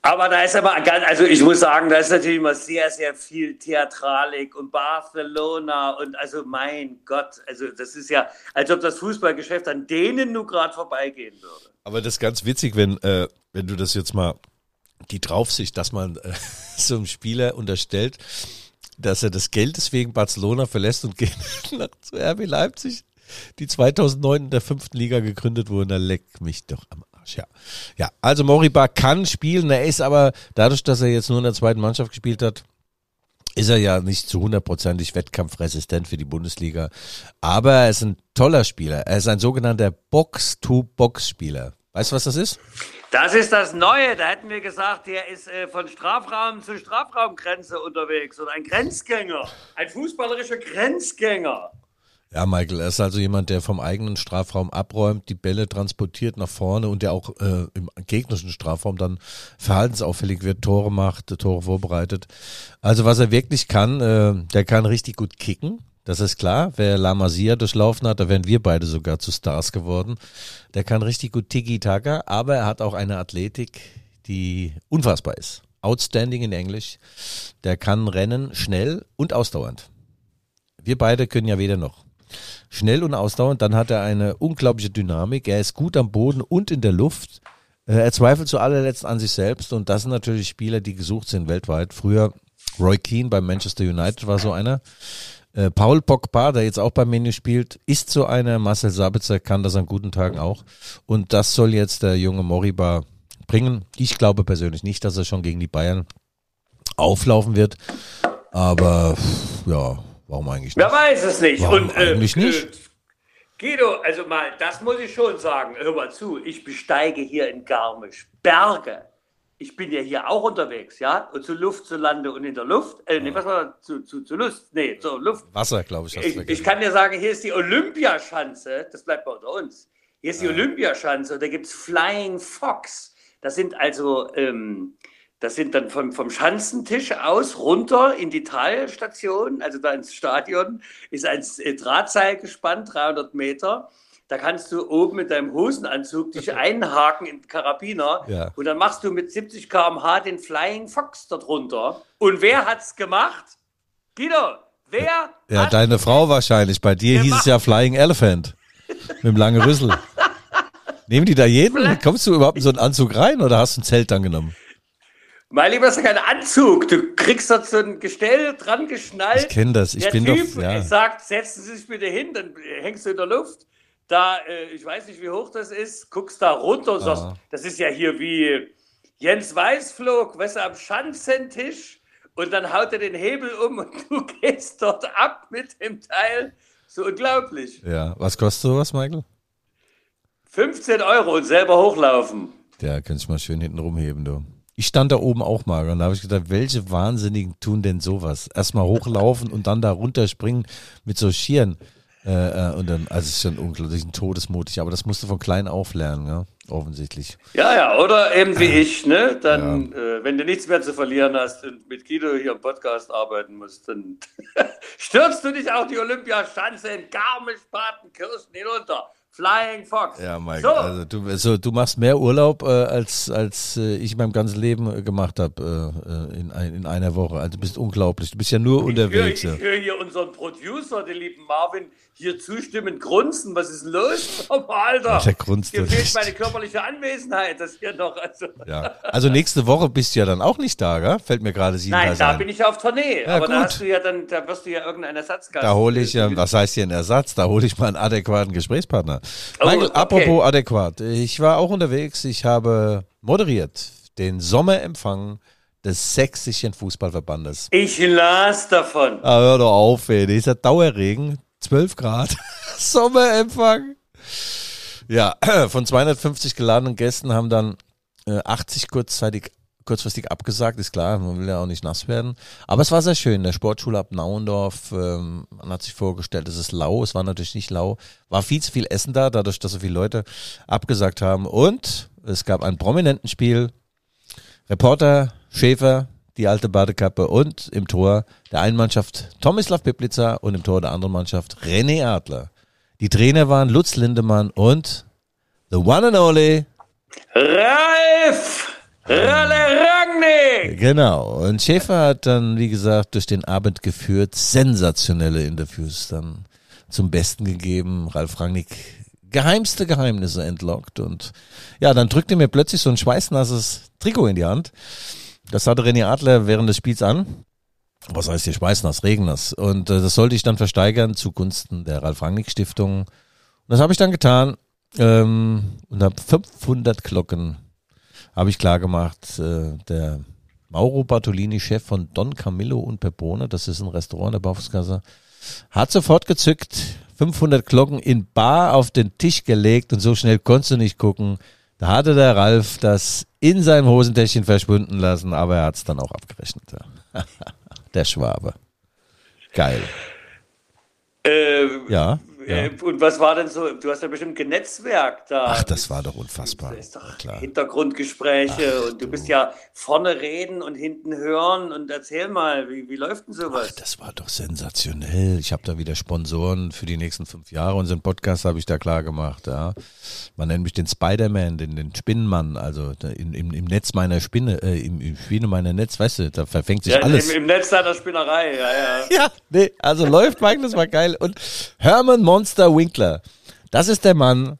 Aber da ist aber ganz, also ich muss sagen, da ist natürlich immer sehr, sehr viel Theatralik und Barcelona und also mein Gott, also das ist ja, als ob das Fußballgeschäft an denen nur gerade vorbeigehen würde. Aber das ist ganz witzig, wenn, äh, wenn du das jetzt mal, die Draufsicht, dass man äh, so einem Spieler unterstellt, dass er das Geld deswegen Barcelona verlässt und geht nach zu RB Leipzig, die 2009 in der fünften Liga gegründet wurden, da leck mich doch am Arsch, ja. Ja, also Moriba kann spielen, er ist aber, dadurch, dass er jetzt nur in der zweiten Mannschaft gespielt hat, ist er ja nicht zu hundertprozentig wettkampfresistent für die Bundesliga. Aber er ist ein toller Spieler. Er ist ein sogenannter Box-to-Box-Spieler. Weißt du, was das ist? Das ist das Neue. Da hätten wir gesagt, der ist äh, von Strafraum zu Strafraumgrenze unterwegs und ein Grenzgänger, ein fußballerischer Grenzgänger. Ja, Michael, er ist also jemand, der vom eigenen Strafraum abräumt, die Bälle transportiert nach vorne und der auch äh, im gegnerischen Strafraum dann verhaltensauffällig wird, Tore macht, Tore vorbereitet. Also was er wirklich kann, äh, der kann richtig gut kicken. Das ist klar. Wer La Masia durchlaufen hat, da wären wir beide sogar zu Stars geworden. Der kann richtig gut Tiki-Taka, aber er hat auch eine Athletik, die unfassbar ist. Outstanding in Englisch. Der kann rennen, schnell und ausdauernd. Wir beide können ja weder noch schnell und ausdauernd. Dann hat er eine unglaubliche Dynamik. Er ist gut am Boden und in der Luft. Äh, er zweifelt zu allerletzt an sich selbst und das sind natürlich Spieler, die gesucht sind weltweit. Früher Roy Keane bei Manchester United war so einer. Äh, Paul Pogba, der jetzt auch beim Menü spielt, ist so einer. Marcel Sabitzer kann das an guten Tagen auch. Und das soll jetzt der junge Moriba bringen. Ich glaube persönlich nicht, dass er schon gegen die Bayern auflaufen wird. Aber ja, Warum eigentlich nicht? Wer weiß es nicht. Warum Und, äh, eigentlich nicht? Äh, Guido, also mal, das muss ich schon sagen. Hör mal zu, ich besteige hier in Garmisch Berge. Ich bin ja hier auch unterwegs, ja? Und zu Luft, zu Lande und in der Luft. Äh, nee, was war zu, zu, zu Lust? Nee, zur Luft. Wasser, glaube ich. Ich, ich kann dir sagen, hier ist die Olympiaschanze, das bleibt bei unter uns. Hier ist die Olympiaschanze und da gibt es Flying Fox. Das sind also, ähm, das sind dann vom, vom Schanzentisch aus runter in die Talstation, also da ins Stadion, ist ein äh, Drahtseil gespannt, 300 Meter. Da kannst du oben mit deinem Hosenanzug dich einhaken in den Karabiner Ja. und dann machst du mit 70 km/h den Flying Fox darunter. Und wer hat's gemacht? Guido, wer ja, hat deine Frau wahrscheinlich. Bei dir Wer hieß es ja Flying Elephant. Mit dem langen Rüssel. Nehmen die da jeden? Kommst du überhaupt in so einen Anzug rein oder hast du ein Zelt dann genommen? Mein Lieber, das ist kein Anzug. Du kriegst dort so ein Gestell dran geschnallt. Ich kenn das. Ich der bin typ doch- ja. sagt, setzen Sie sich bitte hin, dann hängst du in der Luft. Da, äh, ich weiß nicht, wie hoch das ist, guckst da runter und sagst, Ah. das ist ja hier wie Jens Weiß flog, weißt du, am Schanzentisch und dann haut er den Hebel um und du gehst dort ab mit dem Teil. So unglaublich. Ja. Was kostet sowas, Michael? 15 Euro und selber hochlaufen. Ja, könnte ich mal schön hinten rumheben, du. Ich stand da oben auch mal und da habe ich gedacht, welche Wahnsinnigen tun denn sowas? Erstmal hochlaufen und dann da runterspringen mit so Schieren. Äh, äh, und dann, also es ist schon unglaublich ein todesmutig, aber das musst du von klein auf lernen, ja, offensichtlich. Ja, ja, oder eben wie ich, ne? Dann, äh, wenn du nichts mehr zu verlieren hast und mit Guido hier im Podcast arbeiten musst, dann stürzt du dich auch die Olympiaschanze in Garmisch-Partenkirchen hinunter. Flying Fox. Ja, Michael, So, also du, also du machst mehr Urlaub, äh, als, als äh, ich in meinem ganzen Leben äh, gemacht habe äh, äh, in, ein, in einer Woche. Also du bist unglaublich. Du bist ja nur ich höre unterwegs. Ja. ich höre hier unseren Producer, den lieben Marvin, hier zustimmend grunzen. Was ist denn los, Alter? Der grunzt Hier fehlt meine körperliche Anwesenheit. Das hier noch. Also. Ja. Also nächste Woche bist du ja dann auch nicht da, gell? Fällt mir gerade sieben Nein, da ein. bin ich auf Tournee. Ja, aber da gut. hast du ja dann, da wirst du ja irgendeinen Ersatzgast. Da hole ich ja, was heißt hier ein Ersatz? Da hole ich mal einen adäquaten Gesprächspartner. Oh, Michael, okay. apropos adäquat. Ich war auch unterwegs. Ich habe moderiert den Sommerempfang des Sächsischen Fußballverbandes. Ich las davon. Ah, hör doch auf, ey. Dieser Dauerregen, 12 Grad, Sommerempfang. Ja, von 250 geladenen Gästen haben dann äh, 80 kurzzeitig kurzfristig abgesagt, ist klar, man will ja auch nicht nass werden. Aber es war sehr schön. Der Sportschule ab Nauendorf, ähm, man hat sich vorgestellt, es ist lau, es war natürlich nicht lau. War viel zu viel Essen da, dadurch, dass so viele Leute abgesagt haben. Und es gab ein prominenten Spiel. Reporter Schäfer, die alte Badekappe und im Tor der einen Mannschaft Tomislav Piplica und im Tor der anderen Mannschaft René Adler. Die Trainer waren Lutz Lindemann und the one and only Ralf Ralle Rangnick! Genau. Und Schäfer hat dann, wie gesagt, durch den Abend geführt, sensationelle Interviews dann zum Besten gegeben. Ralf Rangnick geheimste Geheimnisse entlockt und ja, dann drückte mir plötzlich so ein schweißnasses Trikot in die Hand. Das hatte René Adler während des Spiels an. Was heißt hier schweißnass, regennass? Und äh, das sollte ich dann versteigern zugunsten der Ralf Rangnick Stiftung. Und das habe ich dann getan ähm, und habe 500 Glocken habe ich klar gemacht. Äh, der Mauro Bartolini, Chef von Don Camillo und Pepone, das ist ein Restaurant der Baufungskasse, hat sofort gezückt, 500 Glocken in Bar auf den Tisch gelegt und so schnell konntest du nicht gucken. Da hatte der Ralf das in seinem Hosentäschchen verschwinden lassen, aber er hat es dann auch abgerechnet. Ja. der Schwabe. Geil. Äh, Ja, ja. äh, Und was war denn so? Du hast ja bestimmt Genetzwerk da. Ach, das war doch unfassbar. Das ist doch Klar. Hintergrundgespräche und du bist ja vorne reden und hinten hören und erzähl mal, wie, wie läuft denn sowas? Das war doch sensationell. Ich habe da wieder Sponsoren für die nächsten fünf Jahre. Unseren Podcast habe ich da klar gemacht. Ja. Man nennt mich den Spider-Man, den, den Spinnenmann. Also in, im, im Netz meiner Spinne, äh, im, im Spinne meiner Netz, weißt du, da verfängt sich ja, alles. Im, Im Netz deiner Spinnerei, ja, ja. Ja, nee, also läuft Mike, das war geil. Und Herman Monster Winkler, das ist der Mann,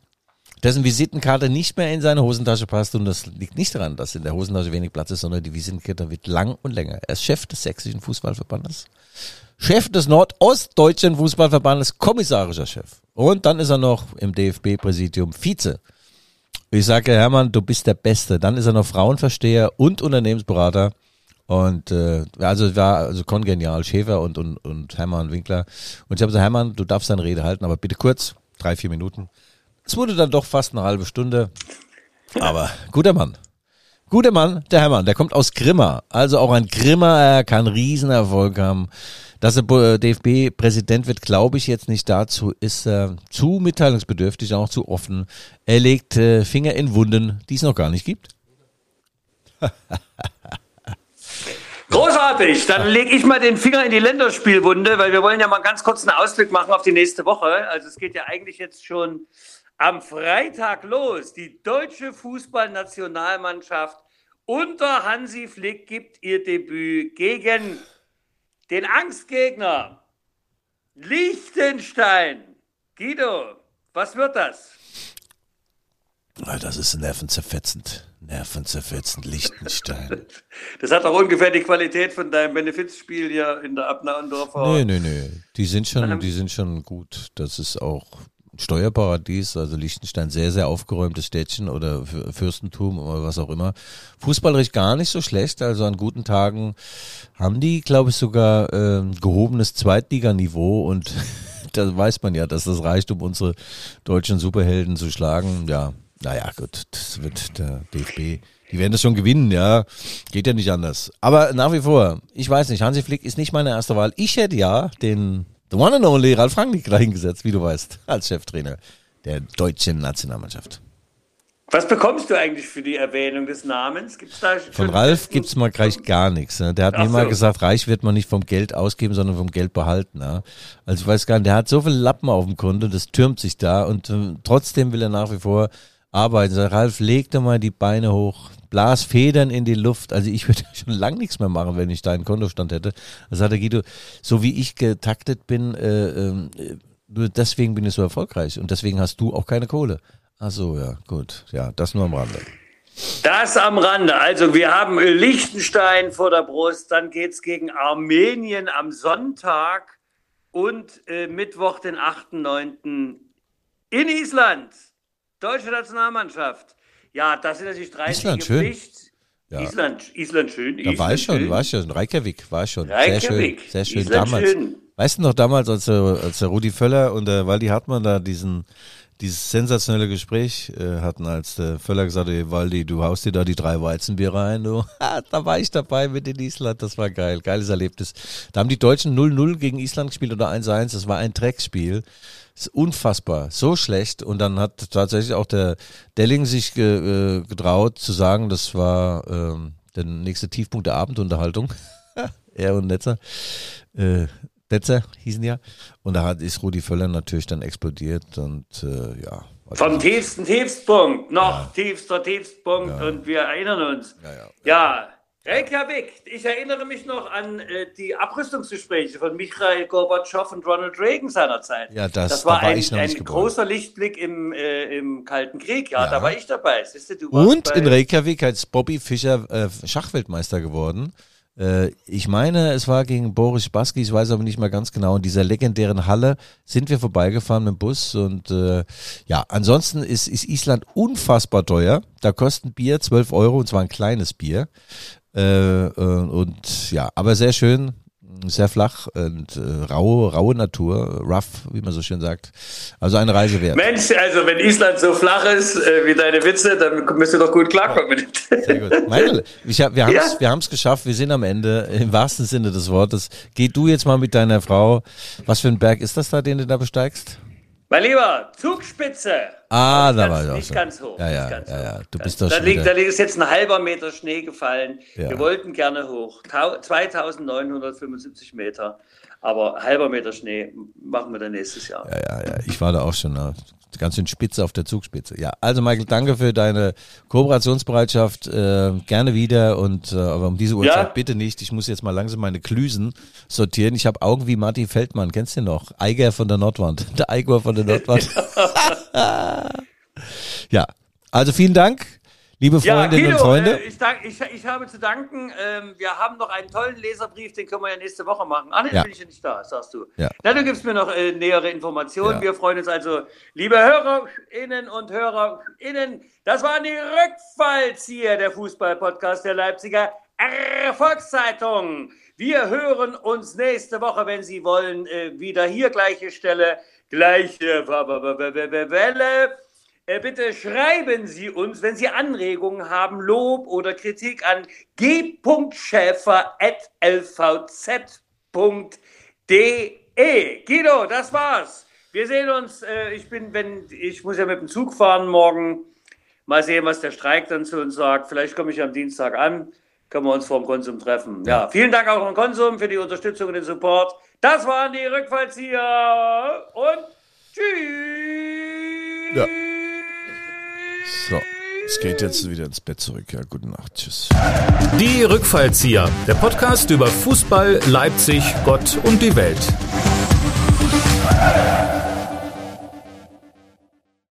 dessen Visitenkarte nicht mehr in seine Hosentasche passt. Und das liegt nicht daran, dass in der Hosentasche wenig Platz ist, sondern die Visitenkarte wird lang und länger. Er ist Chef des sächsischen Fußballverbandes, Chef des Nordostdeutschen Fußballverbandes, kommissarischer Chef. Und dann ist er noch im DFB-Präsidium Vize. Ich sage, Hermann, du bist der Beste. Dann ist er noch Frauenversteher und Unternehmensberater. Und äh, also war also kongenial, Schäfer und, und, und Hermann Winkler. Und ich habe gesagt, Hermann, du darfst deine Rede halten, aber bitte kurz, drei, vier Minuten. Es wurde dann doch fast eine halbe Stunde. Aber guter Mann. Guter Mann, der Hermann, der kommt aus Grimma. Also auch ein Grimma, er kann Riesenerfolg haben. Dass er DFB-Präsident wird, glaube ich jetzt nicht dazu, ist er zu mitteilungsbedürftig, auch zu offen. Er legt äh, Finger in Wunden, die es noch gar nicht gibt. Großartig, dann lege ich mal den Finger in die Länderspielwunde, weil wir wollen ja mal ganz kurz einen Ausblick machen auf die nächste Woche. Also es geht ja eigentlich jetzt schon am Freitag los. Die deutsche Fußballnationalmannschaft unter Hansi Flick gibt ihr Debüt gegen den Angstgegner Liechtenstein. Guido, was wird das? Das ist nervenzerfetzend. Nervenzerfetzend, Liechtenstein. Das hat doch ungefähr die Qualität von deinem Benefizspiel hier in der Abnaundorfer. Nee, nee, nee. Die sind schon, die sind schon gut. Das ist auch ein Steuerparadies, also Liechtenstein sehr, sehr aufgeräumtes Städtchen oder Für- Fürstentum oder was auch immer. Fußballerisch gar nicht so schlecht. Also an guten Tagen haben die, glaube ich, sogar ähm, gehobenes Zweitliganiveau und da weiß man ja, dass das reicht, um unsere deutschen Superhelden zu schlagen. Ja, naja, gut, das wird der DFB. Die werden das schon gewinnen, ja. Geht ja nicht anders. Aber nach wie vor, ich weiß nicht, Hansi Flick ist nicht meine erste Wahl. Ich hätte ja den the one and only Ralf Rangnick reingesetzt, wie du weißt, als Cheftrainer der deutschen Nationalmannschaft. Was bekommst du eigentlich für die Erwähnung des Namens? Gibt's da Von Ralf gibt's mal gleich gar nichts. Ne? Der hat Ach mir mal so. gesagt, reich wird man nicht vom Geld ausgeben, sondern vom Geld behalten. Ne? Also ich weiß gar nicht, der hat so viele Lappen auf dem Konto, das türmt sich da und äh, trotzdem will er nach wie vor arbeiten. Sag, Ralf, leg doch mal die Beine hoch, blas Federn in die Luft. Also ich würde schon lang nichts mehr machen, wenn ich deinen Kontostand hätte. Sagt der Guido, so wie ich getaktet bin, äh, ähm, äh, nur deswegen bin ich so erfolgreich und deswegen hast du auch keine Kohle. Ach so, ja, gut. Ja, das nur am Rande. Das am Rande. Also wir haben Liechtenstein vor der Brust, dann geht's gegen Armenien am Sonntag und äh, Mittwoch, den 8.9. in Island. Deutsche Nationalmannschaft. Ja, das sind natürlich drei Island, schön. Pflicht. Ja. Island, Island schön. Da Island war ich schon, schön. war ich schon. Reykjavik war ich schon. Reykjavik. Sehr schön, sehr schön Island damals. schön. Weißt du noch damals, als der, als der Rudi Völler und der Waldi Hartmann da diesen, dieses sensationelle Gespräch äh, hatten, als der Völler gesagt hat, "Ey, Waldi, du haust dir da die drei Weizenbier rein, du. da war ich dabei mit in Island, das war geil, geiles Erlebnis. Da haben die Deutschen 0-0 gegen Island gespielt oder 1-1, das war ein Dreckspiel. Unfassbar, so schlecht. Und dann hat tatsächlich auch der Delling sich ge, äh, getraut zu sagen, das war ähm, der nächste Tiefpunkt der Abendunterhaltung. er und Netzer. Äh, Netzer hießen ja. Und da hat, ist Rudi Völler natürlich dann explodiert und äh, ja. Also, Vom tiefsten Tiefstpunkt, noch tiefster Tiefstpunkt und wir erinnern uns. Ja, ja. Ja, Reykjavik. Ich erinnere mich noch an äh, die Abrüstungsgespräche von Michael Gorbatschow und Ronald Reagan seinerzeit. Ja, das- das war da war ein, ein großer Lichtblick im, äh, im Kalten Krieg. Ja, Ja. da war ich dabei. Siehst du, Und in Reykjavik ist Bobby Fischer äh, Schachweltmeister geworden. Äh, ich meine, es war gegen Boris Baski, ich weiß aber nicht mehr ganz genau. In dieser legendären Halle sind wir vorbeigefahren mit dem Bus. Und äh, ja, ansonsten ist, ist Island unfassbar teuer. Da kosten Bier 12 Euro und zwar ein kleines Bier. Äh, äh, und ja, aber sehr schön, sehr flach und äh, raue, raue Natur, rough, wie man so schön sagt. Also eine Reise wert. Mensch, also wenn Island so flach ist äh, wie deine Witze, dann müsst ihr doch gut klarkommen. Sehr gut. Michael, ich hab, wir haben es Ja. wir geschafft, wir sind am Ende, im wahrsten Sinne des Wortes. Geh du jetzt mal mit deiner Frau, was für ein Berg ist das da, den du da besteigst? Mein Lieber, Zugspitze. Ah, Nicht da ganz- war ich auch Nicht schon. ganz hoch. Ja, ja, ja, ja. Du bist doch da schon liegt, da liegt ist jetzt ein halber Meter Schnee gefallen. Ja. Wir wollten gerne hoch. Tau- 2975 Meter. Aber halber Meter Schnee machen wir dann nächstes Jahr. Ja, ja, ja. Ich war da auch schon ne? Ganz schön spitze auf der Zugspitze. Ja, also Michael, danke für deine Kooperationsbereitschaft. Äh, gerne wieder und äh, aber um diese Uhrzeit Ja. bitte nicht. Ich muss jetzt mal langsam meine Klüsen sortieren. Ich habe Augen wie Martin Feldmann. Kennst du noch? Eiger von der Nordwand. Der Eigor von der Nordwand. ja, also vielen Dank, liebe Freundinnen und Freunde. Äh, ich, dank, ich, ich habe zu danken. Ähm, wir haben noch einen tollen Leserbrief, den können wir ja nächste Woche machen. Ah, nee, Ja. bin ich ja nicht da, sagst du. Ja. Na, du gibst mir noch äh, nähere Informationen. Ja. Wir freuen uns also, liebe Hörerinnen und Hörerinnen, das waren die Rückfallzieher, der Fußball-Podcast der Leipziger Volkszeitung. Wir hören uns nächste Woche, wenn Sie wollen, äh, wieder hier, gleiche Stelle, gleiche Welle. Äh, Bitte schreiben Sie uns, wenn Sie Anregungen haben, Lob oder Kritik an g.schäfer.lvz.de. Guido, das war's. Wir sehen uns. Äh, ich bin, wenn ich muss ja mit dem Zug fahren morgen. Mal sehen, was der Streik dann zu uns sagt. Vielleicht komme ich am Dienstag an. Können wir uns vor dem Konsum treffen. Ja, vielen Dank auch an Konsum für die Unterstützung und den Support. Das waren die Rückfallzieher und tschüss. Ja. So, es geht jetzt wieder ins Bett zurück. Ja, gute Nacht. Tschüss. Die Rückfallzieher, der Podcast über Fußball, Leipzig, Gott und die Welt.